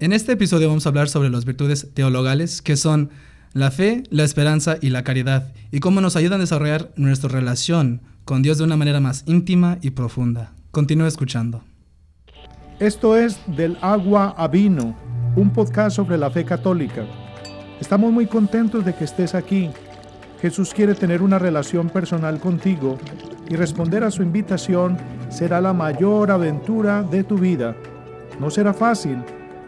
En este episodio vamos a hablar sobre las virtudes teologales, que son la fe, la esperanza y la caridad, y cómo nos ayudan a desarrollar nuestra relación con Dios de una manera más íntima y profunda. Continúa escuchando. Esto es Del agua a vino, un podcast sobre la fe católica. Estamos muy contentos de que estés aquí. Jesús quiere tener una relación personal contigo y responder a su invitación será la mayor aventura de tu vida. No será fácil,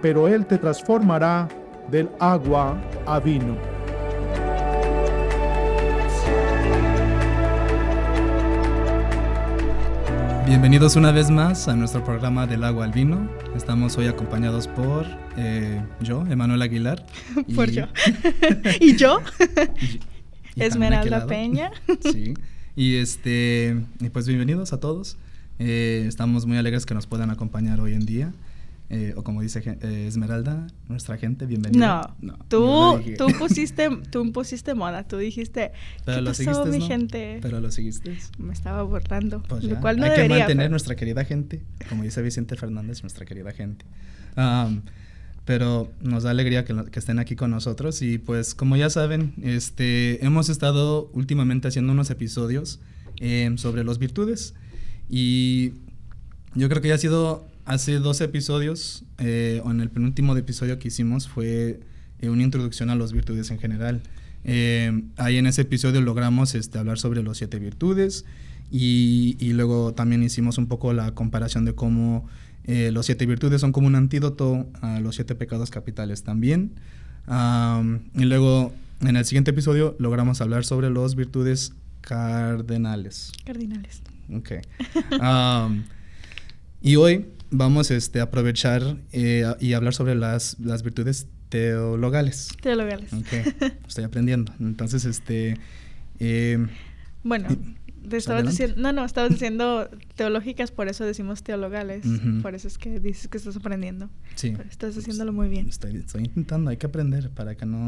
pero Él te transformará del agua a vino. Bienvenidos una vez más a nuestro programa del agua al vino. Estamos hoy acompañados por eh, yo, Emanuel Aguilar. por yo. ¿Y yo? Esmeralda Peña. sí. Y este, y pues bienvenidos a todos. Eh, estamos muy alegres que nos puedan acompañar hoy en día. Eh, o como dice eh, Esmeralda, nuestra gente, bienvenida. No, tú, tú, pusiste, tú pusiste moda, tú dijiste, pero lo seguiste, mi gente? Pero lo seguiste. Me estaba burlando, pues lo cual no Hay que mantener nuestra querida gente, como dice Vicente Fernández, nuestra querida gente. pero nos da alegría que, que, estén aquí con nosotros y pues como ya saben, este, hemos estado últimamente haciendo unos episodios eh, sobre las virtudes y yo creo que ya ha sido hace dos episodios, eh, o en el penúltimo episodio que hicimos, fue eh, una introducción a las virtudes en general. Eh, ahí en ese episodio logramos este, hablar sobre los siete virtudes y, y, luego también hicimos un poco la comparación de cómo los siete virtudes son como un antídoto a los siete pecados capitales también. y luego en el siguiente episodio logramos hablar sobre las virtudes cardenales. Cardinales. Ok. y hoy vamos este, a aprovechar eh, y hablar sobre las, las virtudes teologales. Teologales. Ok, estoy aprendiendo. Entonces, este... Eh, bueno, te estabas diciendo... No, no, estabas diciendo teológicas, por eso decimos teologales. Por eso es que dices que estás aprendiendo. Sí. estás haciéndolo muy bien. Estoy, estoy, intentando, hay que aprender para que no...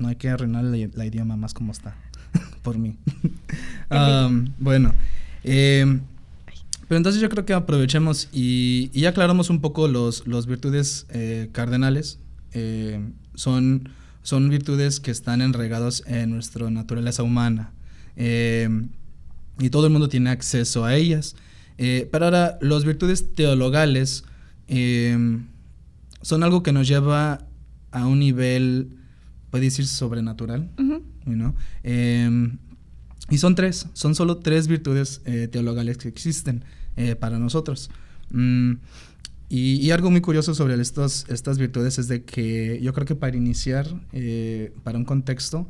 No hay que arruinar la, idioma más como está, por mí. um, bueno, eh, pero entonces yo creo que aprovechemos y, y aclaramos un poco los, los virtudes eh, cardenales. Eh, son, son virtudes que están enregados en nuestra naturaleza humana. Eh, y todo el mundo tiene acceso a ellas. pero ahora, las virtudes teologales son algo que nos lleva a un nivel, puede decir, sobrenatural. Y son tres, son solo tres virtudes eh, teologales que existen eh, para nosotros. Mm, y, algo muy curioso sobre estos, estas virtudes es de que yo creo que para iniciar, eh, para un contexto,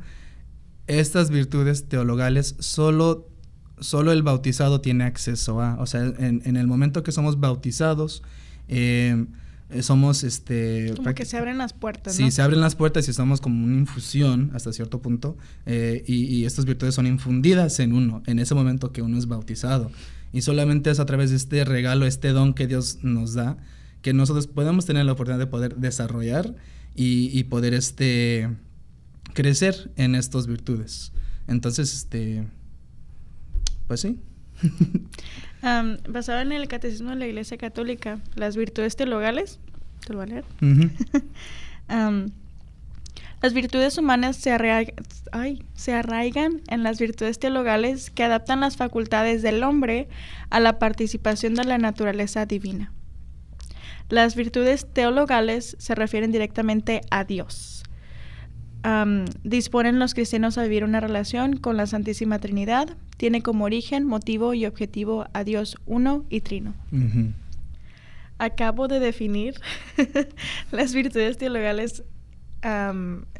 estas virtudes teologales solo, solo el bautizado tiene acceso a. O sea, en, en el momento que somos bautizados, eh, somos este como que se abren las puertas sí se abren las puertas y estamos como una infusión hasta cierto punto eh, y, estas virtudes son infundidas en uno en ese momento que uno es bautizado. Y solamente es a través de este regalo este don que Dios nos da que nosotros podemos tener la oportunidad de poder desarrollar y, poder este crecer en estas virtudes. Entonces este pues sí basado en el catecismo de la Iglesia Católica, las virtudes teologales, ¿te lo voy a leer? las virtudes humanas se, se arraigan en las virtudes teologales que adaptan las facultades del hombre a la participación de la naturaleza divina. Las virtudes teologales se refieren directamente a Dios disponen los cristianos a vivir una relación con la Santísima Trinidad. Tiene como origen, motivo y objetivo a Dios uno y trino. Acabo de definir las virtudes teologales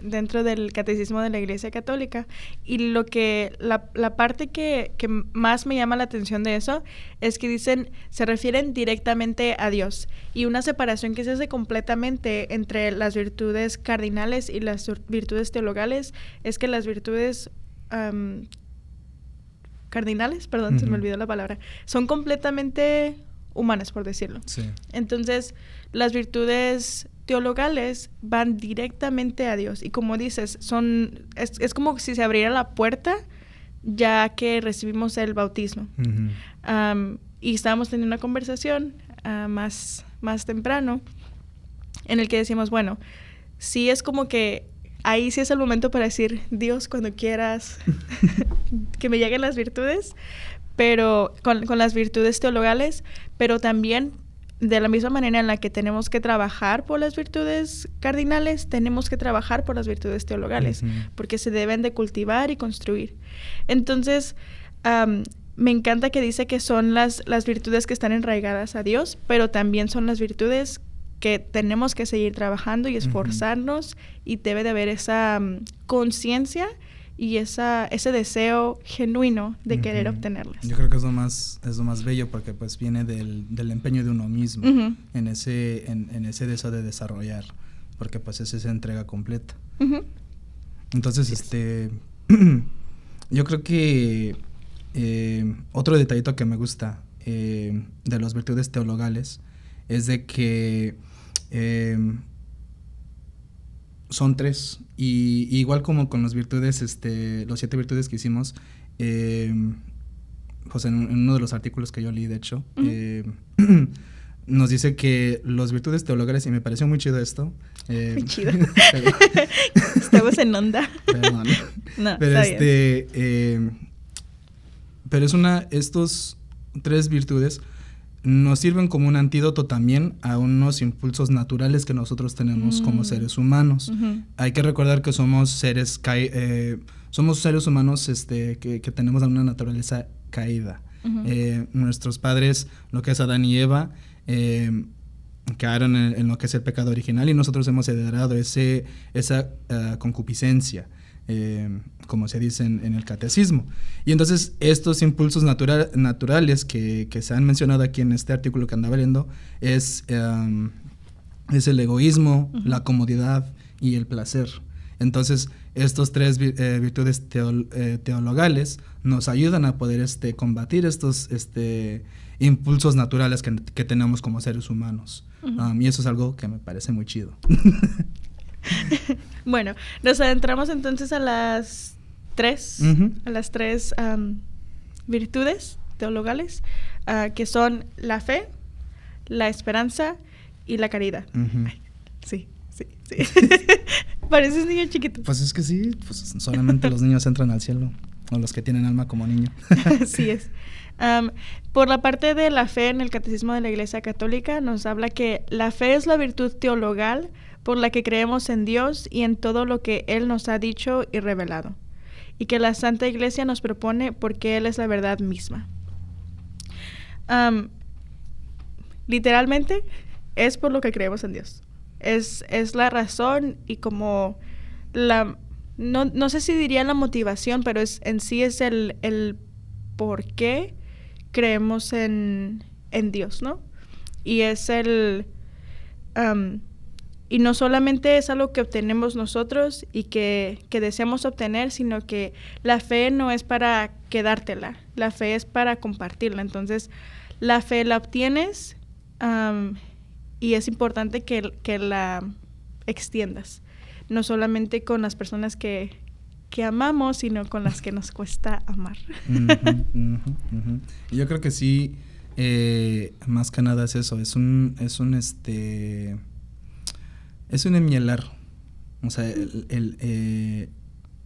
dentro del catecismo de la Iglesia Católica. Y lo que, la, la parte que, que, más me llama la atención de eso es que dicen, se refieren directamente a Dios. Y una separación que se hace completamente entre las virtudes cardinales y las virtudes teologales es que las virtudes cardinales, perdón, se me olvidó la palabra, son completamente humanas, por decirlo. Entonces, las virtudes teologales van directamente a Dios. Y como dices, son, es, como si se abriera la puerta ya que recibimos el bautismo. y estábamos teniendo una conversación ah, más, más temprano en el que decimos, bueno, sí es como que ahí sí es el momento para decir, Dios, cuando quieras que me lleguen las virtudes, pero con, con, las virtudes teologales, pero también de la misma manera en la que tenemos que trabajar por las virtudes cardinales, tenemos que trabajar por las virtudes teologales, porque se deben de cultivar y construir. Entonces, me encanta que dice que son las, las virtudes que están enraigadas a Dios, pero también son las virtudes que tenemos que seguir trabajando y esforzarnos y debe de haber esa conciencia y esa, ese deseo genuino de querer obtenerlas. Yo creo que es lo más, es lo más bello porque pues viene del, del empeño de uno mismo en, ese, en, en, ese deseo de desarrollar, porque pues es esa entrega completa. Entonces, este, yo creo que eh, otro detallito que me gusta eh, de las virtudes teologales es de que eh, son tres. Y, igual como con las virtudes, este, los siete virtudes que hicimos, eh, pues en, uno de los artículos que yo leí, de hecho, eh, nos dice que las virtudes teologales, y me pareció muy chido esto. Eh, muy chido. Estamos en onda. Perdón. No, pero este. Eh, pero es una. Estos tres virtudes nos sirven como un antídoto también a unos impulsos naturales que nosotros tenemos como mm. seres humanos. Hay que recordar que somos seres eh, somos seres humanos este, que, tenemos una naturaleza caída. Eh, nuestros padres, lo que es Adán y Eva, eh, cayeron en, lo que es el pecado original y nosotros hemos heredado ese, esa concupiscencia. Eh, como se dice en, el catecismo. Y entonces estos impulsos naturales que, se han mencionado aquí en este artículo que andaba leyendo es, em, es el egoísmo, la comodidad y el placer. Entonces estos tres eh, virtudes eh, teologales nos ayudan a poder este, combatir estos este, impulsos naturales que, tenemos como seres humanos. Um, y eso es algo que me parece muy chido. bueno, nos adentramos entonces a las tres, a las tres virtudes teologales, ah, que son la fe, la esperanza y la caridad. sí, sí, sí. Pareces niño chiquito. Pues es que sí, pues solamente los niños entran al cielo, o los que tienen alma como niño. Así es. Por la parte de la fe en el Catecismo de la Iglesia Católica nos habla que la fe es la virtud teologal por la que creemos en Dios y en todo lo que Él nos ha dicho y revelado, y que la Santa Iglesia nos propone porque Él es la verdad misma. literalmente es por lo que creemos en Dios. Es, es la razón y como la, no, no, sé si diría la motivación, pero es, en sí es el, el por qué creemos en, en Dios, ¿no? Y es el... Y no solamente es algo que obtenemos nosotros y que, deseamos obtener, sino que la fe no es para quedártela, la fe es para compartirla. Entonces, la fe la obtienes y es importante que, que, la extiendas, no solamente con las personas que, que amamos, sino con las que nos cuesta amar. Yo creo que sí, eh, más que nada es eso, es un, es un este es un enmielar. O sea, el, el, eh,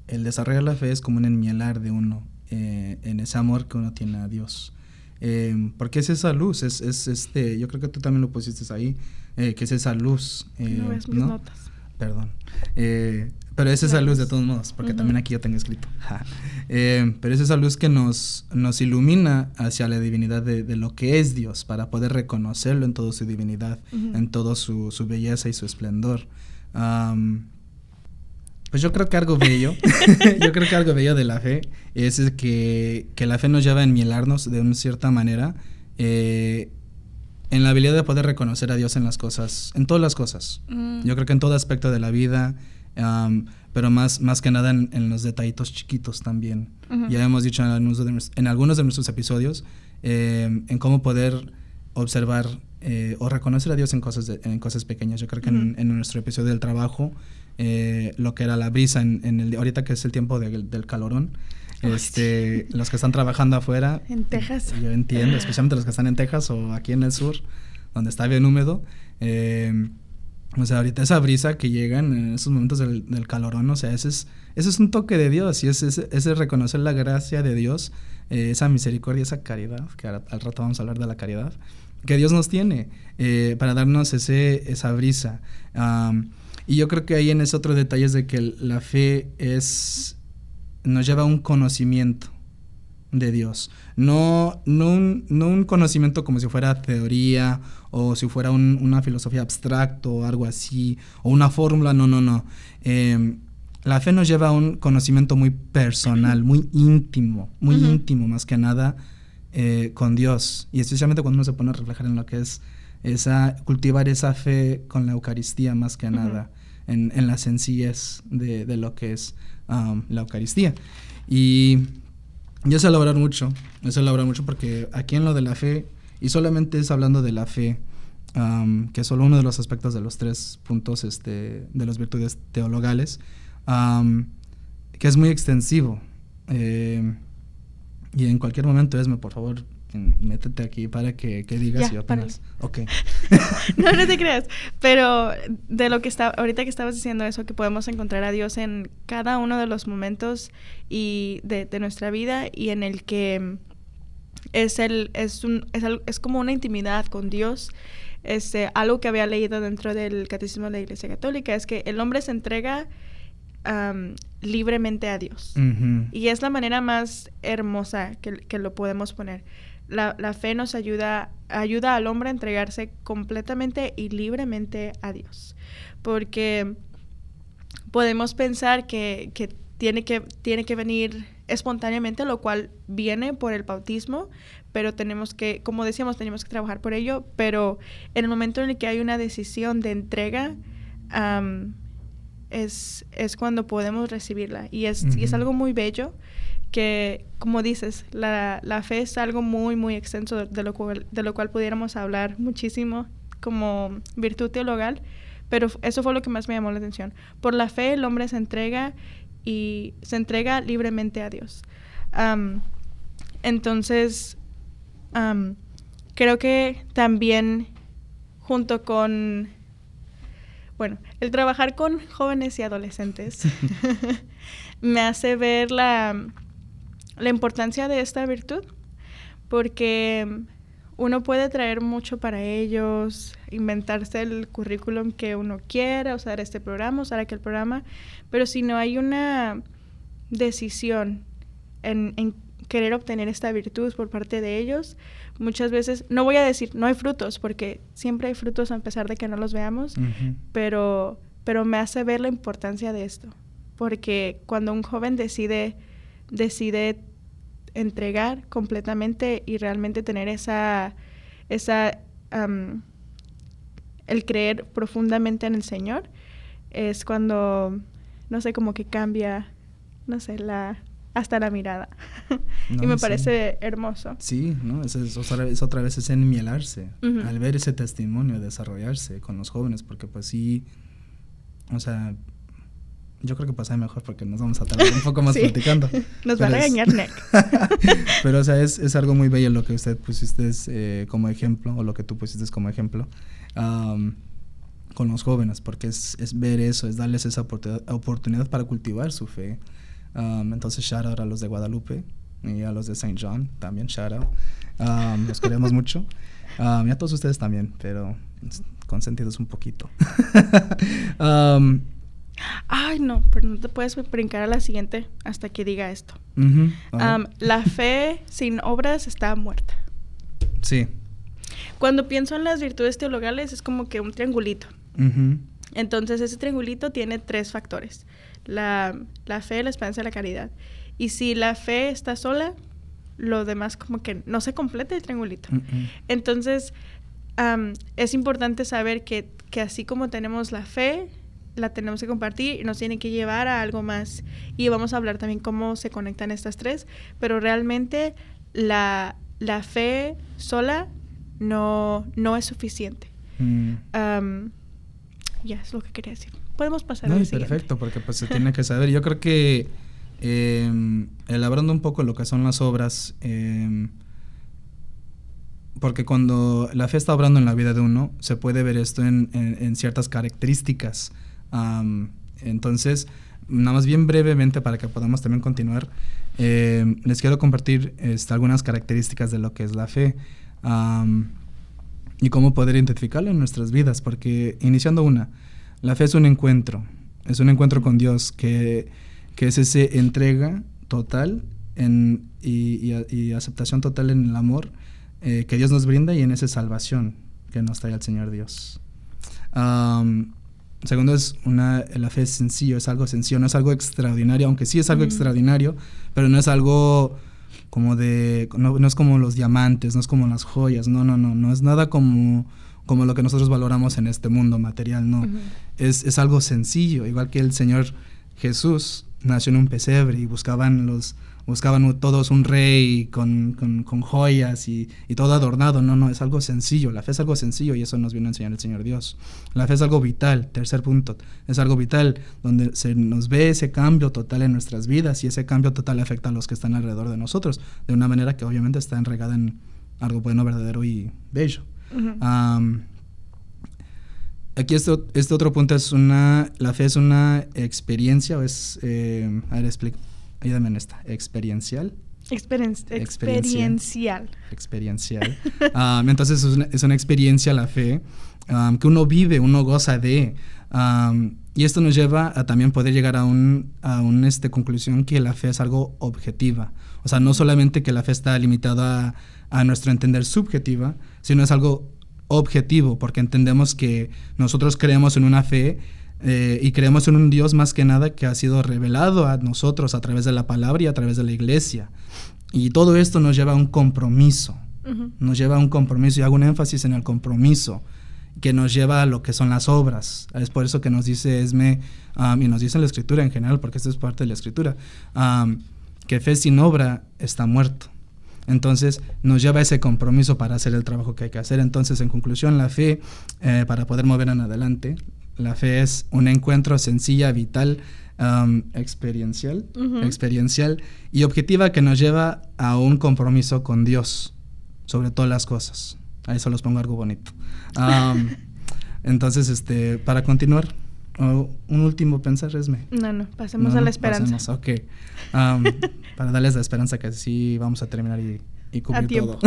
el, desarrollar la fe es como un enmielar de uno eh, en ese amor que uno tiene a Dios. Eh, porque es esa luz, es, es, este, yo creo que tú también lo pusiste ahí, que es esa luz. no ves mis notas. Perdón. pero es esa luz de todos modos, porque también aquí yo tengo escrito. pero es esa luz que nos, nos ilumina hacia la divinidad de, de, lo que es Dios, para poder reconocerlo en toda su divinidad, en toda su, su, belleza y su esplendor. pues yo creo que algo bello, yo creo que algo bello de la fe es que, que la fe nos lleva a enmielarnos de una cierta manera eh, en la habilidad de poder reconocer a Dios en las cosas, en todas las cosas. Mm. Yo creo que en todo aspecto de la vida, pero más, más que nada en, los detallitos chiquitos también. Ya hemos dicho en algunos de, en algunos de nuestros episodios em, en cómo poder observar eh, o reconocer a Dios en cosas, en cosas pequeñas. Yo creo que en, nuestro episodio del trabajo, eh, lo que era la brisa, en, el, ahorita que es el tiempo del calorón, este, los que están trabajando afuera. En Texas. Yo entiendo, especialmente los que están en Texas o aquí en el sur, donde está bien húmedo. Eh, O sea, ahorita esa brisa que llega en esos momentos del, del calorón, o sea, ese es, ese es un toque de Dios y ese es reconocer la gracia de Dios, eh, esa misericordia, esa caridad, que al rato vamos a hablar de la caridad, que Dios nos tiene eh, para darnos ese, esa brisa. y yo creo que ahí en ese otro detalle es de que la fe es, nos lleva a un conocimiento de Dios. No, no, un, no un conocimiento como si fuera teoría o si fuera una filosofía abstracta o algo así, o una fórmula, no, no, no. Em, la fe nos lleva a un conocimiento muy personal, muy íntimo, muy íntimo más que nada eh, con Dios. Y especialmente cuando uno se pone a reflejar en lo que es esa, cultivar esa fe con la Eucaristía más que nada, en, en, la sencillez de, de lo que es la Eucaristía. Y yo sé elaborar mucho, yo sé elaborar mucho porque aquí en lo de la fe, y solamente es hablando de la fe, que es solo uno de los aspectos de los tres puntos este, de las virtudes teologales, que es muy extensivo. Eh, y en cualquier momento, Esme, por favor, métete aquí para que, digas y opinas. Ok. no, no te creas. Pero de lo que está, ahorita que estabas diciendo eso, que podemos encontrar a Dios en cada uno de los momentos y de, nuestra vida y en el que es el, es un, es, es como una intimidad con Dios. Este, algo que había leído dentro del catecismo de la Iglesia Católica es que el hombre se entrega libremente a Dios. Y es la manera más hermosa que, que lo podemos poner la, fe nos ayuda, ayuda al hombre a entregarse completamente y libremente a Dios. Porque podemos pensar que, tiene que tiene que venir espontáneamente, lo cual viene por el bautismo, pero tenemos que, como decíamos, tenemos que trabajar por ello, pero en el momento en el que hay una decisión de entrega, es, es, cuando podemos recibirla. Y es, y es algo muy bello que, como dices, la, la, fe es algo muy, muy extenso de lo, cual, de lo cual pudiéramos hablar muchísimo como virtud teologal, pero eso fue lo que más me llamó la atención. Por la fe el hombre se entrega y se entrega libremente a Dios. entonces, creo que también junto con, bueno, el trabajar con jóvenes y adolescentes me hace ver la la importancia de esta virtud, porque uno puede traer mucho para ellos, inventarse el currículum que uno quiera, usar este programa, usar aquel programa, pero si no hay una decisión en, querer obtener esta virtud por parte de ellos, muchas veces, no voy a decir no hay frutos, porque siempre hay frutos a pesar de que no los veamos, pero, pero me hace ver la importancia de esto, porque cuando un joven decide, decide entregar completamente y realmente tener esa, esa el creer profundamente en el Señor, es cuando, no sé, como que cambia, no sé, la hasta la mirada. y me parece hermoso. Sí, ¿no? Es, otra, vez, otra vez es enmielarse, al ver ese testimonio desarrollarse con los jóvenes, porque pues sí, o sea, yo creo que pasa mejor porque nos vamos a tardar un poco más platicando. Nos va a regañar Nick. Pero, o sea, es, es, algo muy bello lo que usted pusiste eh, como ejemplo, o lo que tú pusiste como ejemplo, con los jóvenes, porque es, es, ver eso, es darles esa oportunidad, para cultivar su fe. entonces, shout out a los de Guadalupe y a los de St. John, también shout out. los queremos mucho. y a todos ustedes también, pero consentidos un poquito. Ay, no, pero no te puedes brincar a la siguiente hasta que diga esto. la fe sin obras está muerta. Sí. Cuando pienso en las virtudes teologales es como que un triangulito. Entonces ese triangulito tiene tres factores. La, fe, la esperanza y la caridad. Y si la fe está sola, lo demás como que no se completa el triangulito. Entonces es importante saber que, que así como tenemos la fe, la tenemos que compartir y nos tiene que llevar a algo más. Y vamos a hablar también cómo se conectan estas tres, pero realmente la, la fe sola no, no es suficiente. Mm. ya es lo que quería decir. Podemos pasar no, al Perfecto, porque pues se tiene que saber. Yo creo que eh, elaborando un poco lo que son las obras, em, porque cuando la fe está obrando en la vida de uno, se puede ver esto en, en, ciertas características. Entonces, nada más bien brevemente para que podamos también continuar, eh, les quiero compartir este, algunas características de lo que es la fe y cómo poder identificarlo en nuestras vidas, porque iniciando una, la fe es un encuentro, es un encuentro con Dios que, que es ese entrega total en, y, y, aceptación total en el amor eh, que Dios nos brinda y en esa salvación que nos trae el Señor Dios. Segundo es una, la fe es sencillo, es algo sencillo, no es algo extraordinario, aunque sí es algo extraordinario, pero no es algo como de, no, es como los diamantes, no es como las joyas, no, no, no, no es nada como, como lo que nosotros valoramos en este mundo material, no, es, es algo sencillo, igual que el Señor Jesús nació en un pesebre y buscaban los, buscaban todos un rey con, con, joyas y, y, todo adornado. No, no, es algo sencillo. La fe es algo sencillo y eso nos viene a enseñar el Señor Dios. La fe es algo vital, tercer punto. Es algo vital donde se nos ve ese cambio total en nuestras vidas y ese cambio total afecta a los que están alrededor de nosotros de una manera que obviamente está enregada en algo bueno, verdadero y bello. aquí este, este, otro punto es una, la fe es una experiencia o es, eh, a ver, explico ayúdame en esta, experiencial. experiencial. Experiencial. Um, entonces es una, experiencia la fe um, que uno vive, uno goza de. Um, y esto nos lleva a también poder llegar a un, a un este, conclusión que la fe es algo objetiva. O sea, no solamente que la fe está limitada a, a nuestro entender subjetiva, sino es algo objetivo, porque entendemos que nosotros creemos en una fe eh, y creemos en un Dios más que nada que ha sido revelado a nosotros a través de la palabra y a través de la iglesia. Y todo esto nos lleva a un compromiso, nos lleva a un compromiso y hago un énfasis en el compromiso que nos lleva a lo que son las obras. Es por eso que nos dice Esme, um, y nos dice la escritura en general, porque esto es parte de la escritura, um, que fe sin obra está muerto. Entonces nos lleva a ese compromiso para hacer el trabajo que hay que hacer. Entonces, en conclusión, la fe, eh, para poder mover en adelante, la fe es un encuentro sencilla, vital, um, experiencial, experiencial y objetiva que nos lleva a un compromiso con Dios sobre todas las cosas. Ahí solo os pongo algo bonito. Um, entonces, este, para continuar, un último pensar, Esme. No, no, pasemos a la esperanza. Pasemos, ok. Um, para darles la esperanza que sí vamos a terminar y, y cubrir todo.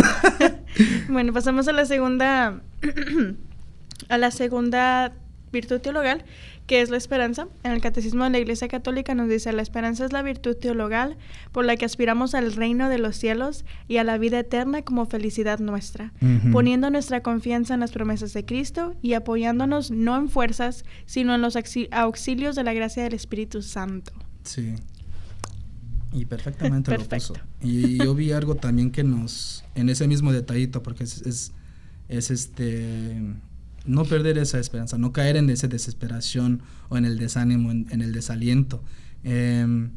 bueno, pasamos a la segunda, a la segunda virtud teologal, que es la esperanza. En el Catecismo de la Iglesia Católica nos dice, la esperanza es la virtud teologal por la que aspiramos al reino de los cielos y a la vida eterna como felicidad nuestra, poniendo nuestra confianza en las promesas de Cristo y apoyándonos no en fuerzas, sino en los auxilios de la gracia del Espíritu Santo. Sí. Y perfectamente lo puso. Y yo vi algo también que nos, en ese mismo detallito, porque es, es, es este no perder esa esperanza, no caer en esa desesperación o en el desánimo, en, el desaliento. Em,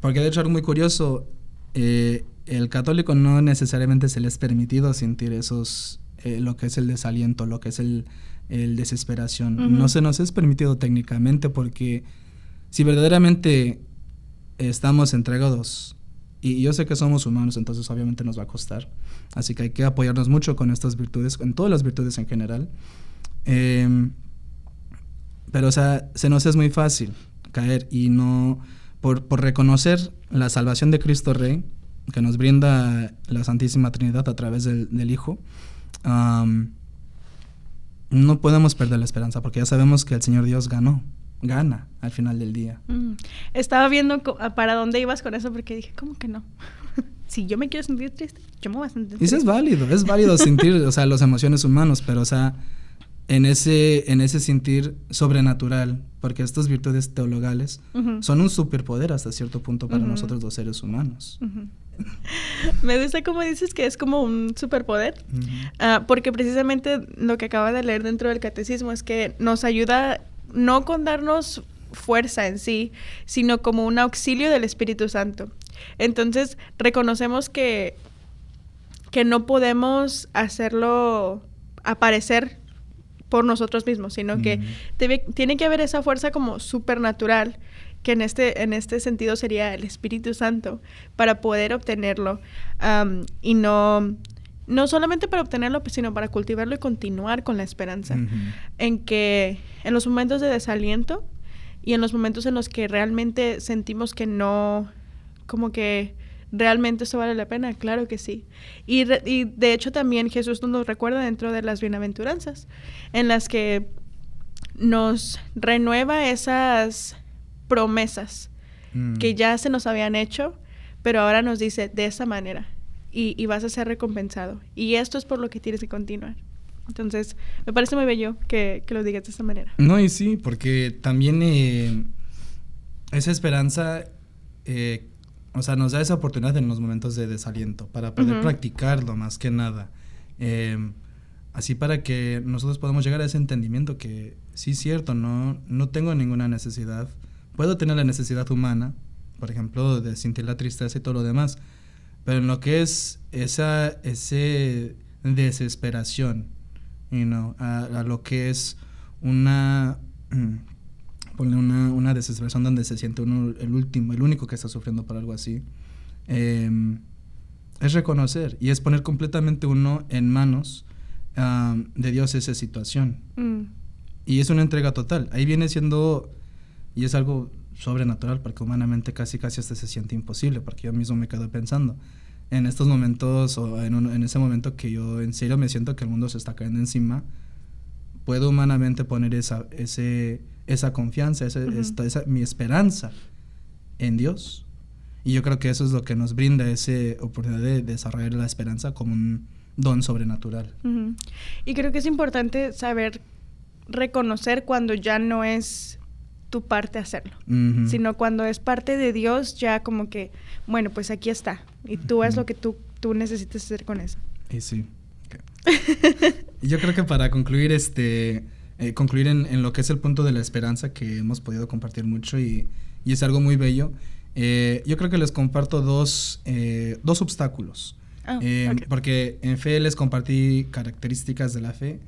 porque de hecho algo muy curioso, eh, el católico no necesariamente se le es permitido sentir esos, eh, lo que es el desaliento, lo que es el, el desesperación. No se nos es permitido técnicamente porque si verdaderamente estamos entregados, y yo sé que somos humanos, entonces obviamente nos va a costar, así que hay que apoyarnos mucho con estas virtudes, con todas las virtudes en general. Em, pero, o sea, se nos es muy fácil caer y no, por, reconocer la salvación de Cristo Rey, que nos brinda la Santísima Trinidad a través del, Hijo, no podemos perder la esperanza porque ya sabemos que el Señor Dios ganó, gana al final del día. Mm. Estaba viendo para dónde ibas con eso porque dije, ¿cómo que no? si yo me quiero sentir triste, yo me voy a sentir triste. Y eso es válido, es válido sentir, o sea, las emociones humanas, pero, o sea, en ese, en ese sentir sobrenatural, porque estas virtudes teologales son un superpoder hasta cierto punto para nosotros los seres humanos. Me gusta cómo dices que es como un superpoder, ah, porque precisamente lo que acaba de leer dentro del catecismo es que nos ayuda no con darnos fuerza en sí, sino como un auxilio del Espíritu Santo. Entonces reconocemos que, que no podemos hacerlo aparecer por nosotros mismos, sino que tiene que haber esa fuerza como supernatural, que en este, en este sentido sería el Espíritu Santo, para poder obtenerlo y no, no solamente para obtenerlo, pues, sino para cultivarlo y continuar con la esperanza. En que en los momentos de desaliento y en los momentos en los que realmente sentimos que no, como que realmente esto vale la pena, claro que sí. Y, y de hecho también Jesús nos recuerda dentro de las bienaventuranzas, en las que nos renueva esas promesas mm. que ya se nos habían hecho, pero ahora nos dice de esa manera y, vas a ser recompensado. Y esto es por lo que tienes que continuar. Entonces, me parece muy bello que, lo digas de esa manera. No, y sí, porque también eh, esa esperanza, eh, o sea, nos da esa oportunidad en los momentos de desaliento para poder practicarlo más que nada. Eh, así para que nosotros podamos llegar a ese entendimiento que sí es cierto, no, no tengo ninguna necesidad. Puedo tener la necesidad humana, por ejemplo, de sentir la tristeza y todo lo demás, pero en lo que es esa ese desesperación, you know, a, lo que es una, una, una, desesperación donde se siente uno el último, el único que está sufriendo por algo así, em, es reconocer y es poner completamente uno en manos de Dios esa situación. Mm. Y es una entrega total. Ahí viene siendo, y es algo sobrenatural, porque humanamente casi casi hasta se siente imposible, porque yo mismo me quedo pensando, en estos momentos o en, en ese momento que yo en serio me siento que el mundo se está cayendo encima, puedo humanamente poner esa, ese, esa confianza, esa, esa, mi esperanza en Dios. Y yo creo que eso es lo que nos brinda esa oportunidad de desarrollar la esperanza como un don sobrenatural. Y creo que es importante saber reconocer cuando ya no es tu parte hacerlo, sino cuando es parte de Dios, ya como que, bueno, pues aquí está, y tú haz lo que tú, tú necesites hacer con eso. Y sí. yo creo que para concluir, este, eh, concluir en, lo que es el punto de la esperanza que hemos podido compartir mucho y, y es algo muy bello, eh, yo creo que les comparto dos, eh, dos obstáculos. Ah, porque en fe les compartí características de la fe.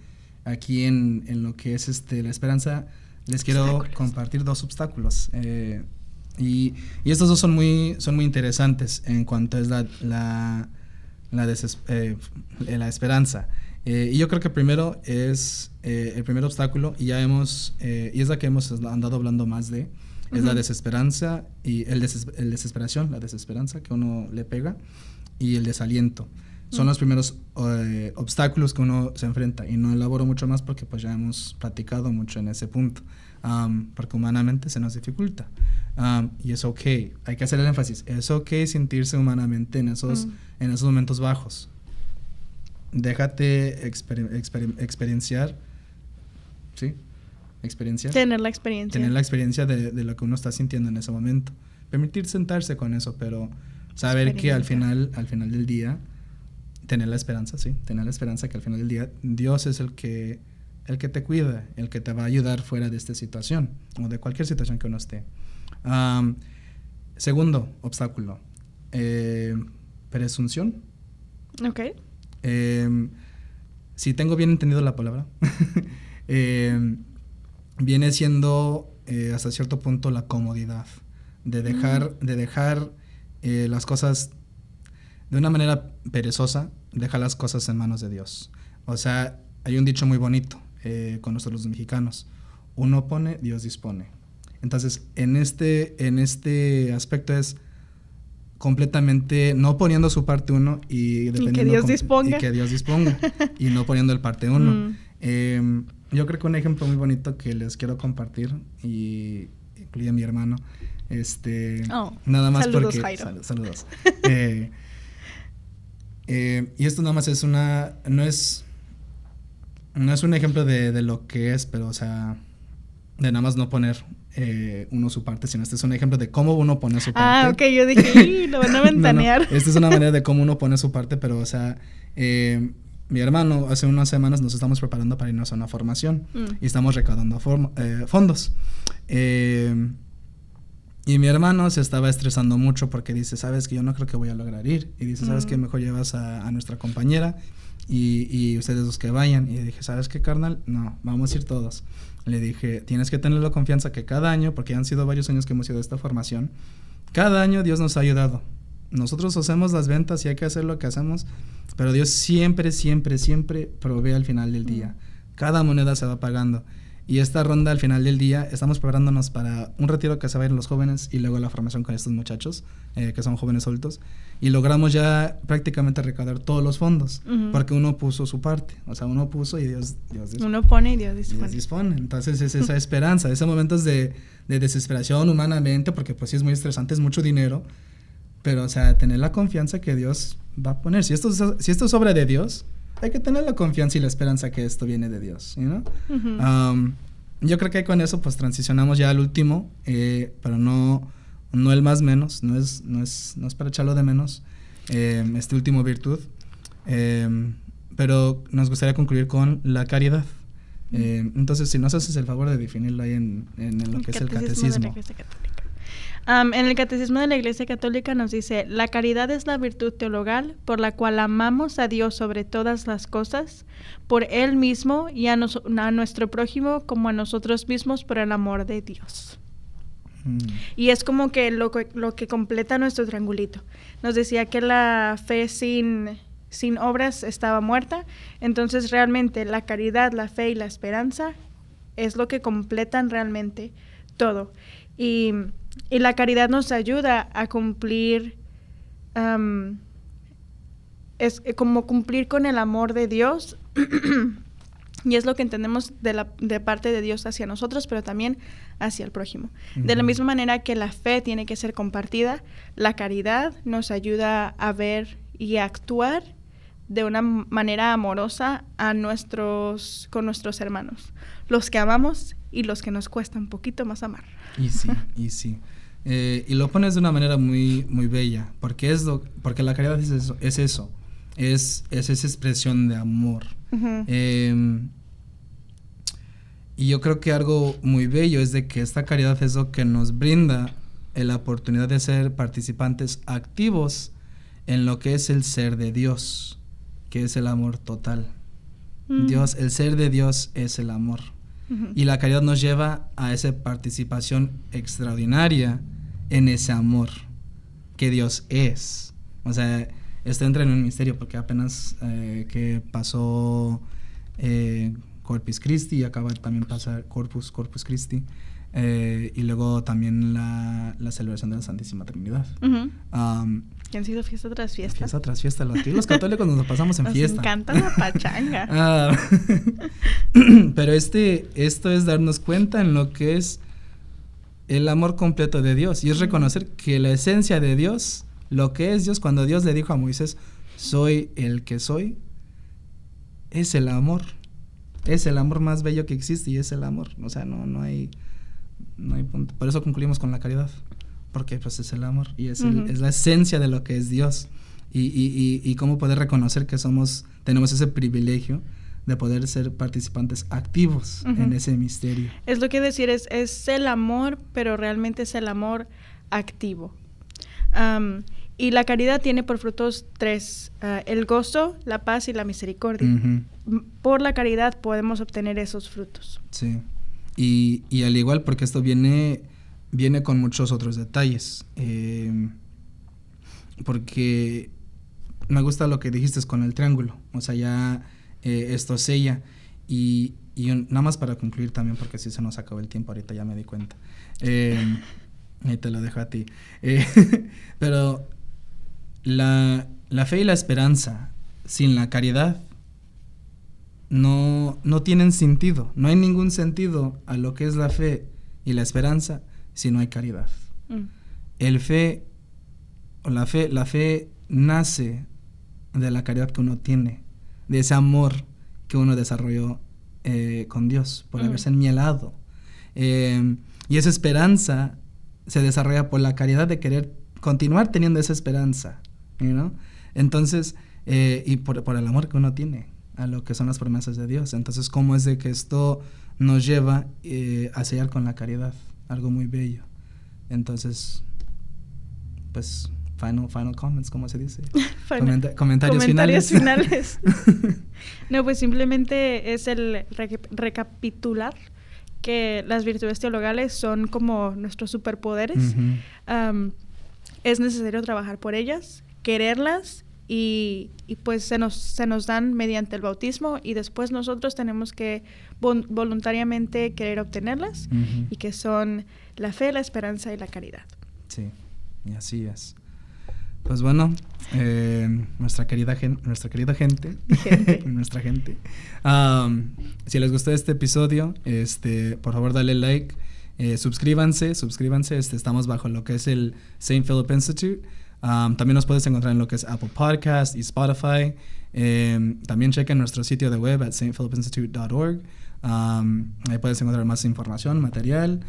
Aquí en, en lo que es este, la esperanza, les quiero compartir dos obstáculos. Eh, y, y, estos dos son muy, son muy interesantes en cuanto es la, la, la, eh, la esperanza. Eh, y yo creo que primero es el primer obstáculo, y ya hemos, y es la que hemos andado hablando más de, es la desesperanza y el, el, desesperación, la desesperanza que uno le pega, y el desaliento son los primeros eh, obstáculos que uno se enfrenta y no elaboro mucho más porque pues ya hemos platicado mucho en ese punto, porque humanamente se nos dificulta y es ok, hay que hacer el énfasis, es ok sentirse humanamente en esos, en esos momentos bajos. Déjate experienciar, ¿sí? Experienciar. Tener la experiencia. Tener la experiencia de, de, lo que uno está sintiendo en ese momento. Permitir sentarse con eso, pero saber que al final, al final del día tener la esperanza, sí, tener la esperanza que al final del día Dios es el que, el que te cuida, el que te va a ayudar fuera de esta situación o de cualquier situación que uno esté. segundo obstáculo, eh, presunción. Ok. Em, si tengo bien entendido la palabra, em, viene siendo eh, hasta cierto punto la comodidad de dejar, mm. de dejar eh, las cosas de una manera perezosa deja las cosas en manos de Dios. O sea, hay un dicho muy bonito eh, con nosotros los mexicanos. Uno pone, Dios dispone. Entonces, en este, en este aspecto es completamente no poniendo su parte uno y dependiendo que Dios disponga. Y que Dios disponga. y no poniendo el parte uno. Mm. Em, yo creo que un ejemplo muy bonito que les quiero compartir y incluye a mi hermano. Este, oh, nada más saludos, porque saludos. Eh, eh, y esto nada más es una. No es. No es un ejemplo de, lo que es, pero, o sea. De nada más no poner eh, uno su parte, sino este es un ejemplo de cómo uno pone su ah, parte. Ah, ok, yo dije, lo van a ventanear. Esta es una manera de cómo uno pone su parte, pero, o sea. Eh, mi hermano, hace unas semanas nos estamos preparando para irnos a una formación mm. y estamos recaudando fondos. Eh, y mi hermano se estaba estresando mucho porque dice, sabes que yo no creo que voy a lograr ir. Y dice, sabes que mm. mejor llevas a, nuestra compañera y, y, ustedes los que vayan. Y dije, ¿sabes qué, carnal? No, vamos a ir todos. Le dije, tienes que tener la confianza que cada año, porque han sido varios años que hemos ido a esta formación, cada año Dios nos ha ayudado. Nosotros hacemos las ventas y hay que hacer lo que hacemos. pero Dios siempre, siempre, siempre provee al final del día. Cada moneda se va pagando. Y esta ronda al final del día estamos preparándonos para un retiro que se va a ir los jóvenes y luego la formación con estos muchachos, eh, que son jóvenes adultos. Y logramos ya prácticamente recaudar todos los fondos, porque uno puso su parte. O sea, uno puso y Dios, Dios dispone. Uno pone y Dios dispone. Dios dispone. Entonces es esa esperanza, esos momentos de, de, desesperación humanamente, porque pues sí es muy estresante, es mucho dinero. Pero, o sea, tener la confianza que Dios va a poner. Si esto, si esto es obra de Dios, hay que tener la confianza y la esperanza que esto viene de Dios, ¿no? Um, yo creo que con eso pues transicionamos ya al último, eh, pero no, no el más menos, no es, no es, no es para echarlo de menos, eh, este último virtud. Eh, pero nos gustaría concluir con la caridad. entonces, si nos haces el favor de definirlo ahí en, en lo que es el catecismo en el Catecismo de la Iglesia Católica nos dice, la caridad es la virtud teologal por la cual amamos a Dios sobre todas las cosas, por Él mismo y a, nuestro prójimo como a nosotros mismos por el amor de Dios. Mm. Y es como que lo, lo, que completa nuestro triangulito. Nos decía que la fe sin, sin obras estaba muerta, entonces realmente la caridad, la fe y la esperanza es lo que completan realmente todo. Y y la caridad nos ayuda a cumplir, es eh, como cumplir con el amor de Dios. y es lo que entendemos de, la, de parte de Dios hacia nosotros, pero también hacia el prójimo. De la misma manera que la fe tiene que ser compartida, la caridad nos ayuda a ver y a actuar de una manera amorosa a nuestros, con nuestros hermanos, los que amamos y los que nos cuesta un poquito más amar. Y sí, y sí. Eh, y lo pones de una manera muy, muy bella, porque, es lo, porque la caridad es eso, es, eso, es, esa expresión de amor. Em, y yo creo que algo muy bello es de que esta caridad es lo que nos brinda la oportunidad de ser participantes activos en lo que es el ser de Dios, que es el amor total. Mm. Dios, el ser de Dios es el amor. Y la caridad nos lleva a esa participación extraordinaria en ese amor que Dios es. O sea, esto entra en un misterio porque apenas eh, que pasó eh, Corpus Christi, acaba de también pasar Corpus, Corpus Christi. Eh, y luego también la, la, celebración de la Santísima Trinidad. Que han sido fiesta tras fiesta. Fiesta tras fiesta. Los, los católicos nos pasamos en fiesta. Nos encanta la pachanga. Ah, pero este, esto es darnos cuenta en lo que es el amor completo de Dios. Y es reconocer que la esencia de Dios, lo que es Dios, cuando Dios le dijo a Moisés, soy el que soy, es el amor. Es el amor más bello que existe y es el amor. O sea, no, no hay no hay punto. Por eso concluimos con la caridad, porque pues es el amor y es, es la esencia de lo que es Dios. Y, y, y, cómo poder reconocer que somos, tenemos ese privilegio de poder ser participantes activos en ese misterio. Es lo que decir, es, es el amor, pero realmente es el amor activo. y la caridad tiene por frutos tres, ah, el gozo, la paz y la misericordia. Por la caridad podemos obtener esos frutos. Sí. Y, y, al igual, porque esto viene, viene con muchos otros detalles. Em, porque me gusta lo que dijiste con el triángulo. O sea, ya eh, esto sella. Y, y nada más para concluir también, porque si se nos acabó el tiempo, ahorita ya me di cuenta. Eh, y te lo dejo a ti. Eh, pero la, la fe y la esperanza sin la caridad no, no tienen sentido. No hay ningún sentido a lo que es la fe y la esperanza si no hay caridad. Mm. El fe, o la fe, la fe nace de la caridad que uno tiene, de ese amor que uno desarrolló eh, con Dios, por mm. haberse enmielado. Eh, y esa esperanza se desarrolla por la caridad de querer continuar teniendo esa esperanza, ¿no? Entonces, eh, y por, por, el amor que uno tiene a lo que son las promesas de Dios. Entonces, ¿cómo es de que esto nos lleva eh, a sellar con la caridad? Algo muy bello. Entonces, pues, final, final comments, ¿cómo se dice? comentarios, comentarios, finales. no, pues simplemente es el recapitular que las virtudes teologales son como nuestros superpoderes. es necesario trabajar por ellas, quererlas y, pues se nos, se nos dan mediante el bautismo y después nosotros tenemos que voluntariamente querer obtenerlas y que son la fe, la esperanza y la caridad. Sí, y así es. Pues bueno, eh, nuestra, querida nuestra querida gente, nuestra gente, si les gustó este episodio, este, por favor dale like, eh, suscríbanse, suscríbanse, este, estamos bajo lo que es el St. Philip Institute. También nos puedes encontrar en lo que es Apple Podcast y Spotify. Em, también chequen nuestro sitio de web at stphilipinstitute.org. ahí puedes encontrar más información, material.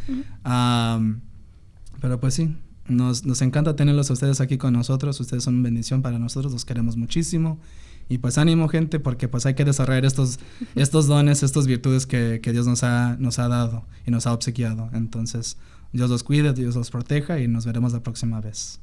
pero pues sí, nos, nos, encanta tenerlos a ustedes aquí con nosotros. Ustedes son bendición para nosotros, los queremos muchísimo. Y pues ánimo gente, porque pues hay que desarrollar estos, estos dones, estas virtudes que, que, Dios nos ha, nos ha dado y nos ha obsequiado. Entonces, Dios los cuide, Dios los proteja y nos veremos la próxima vez.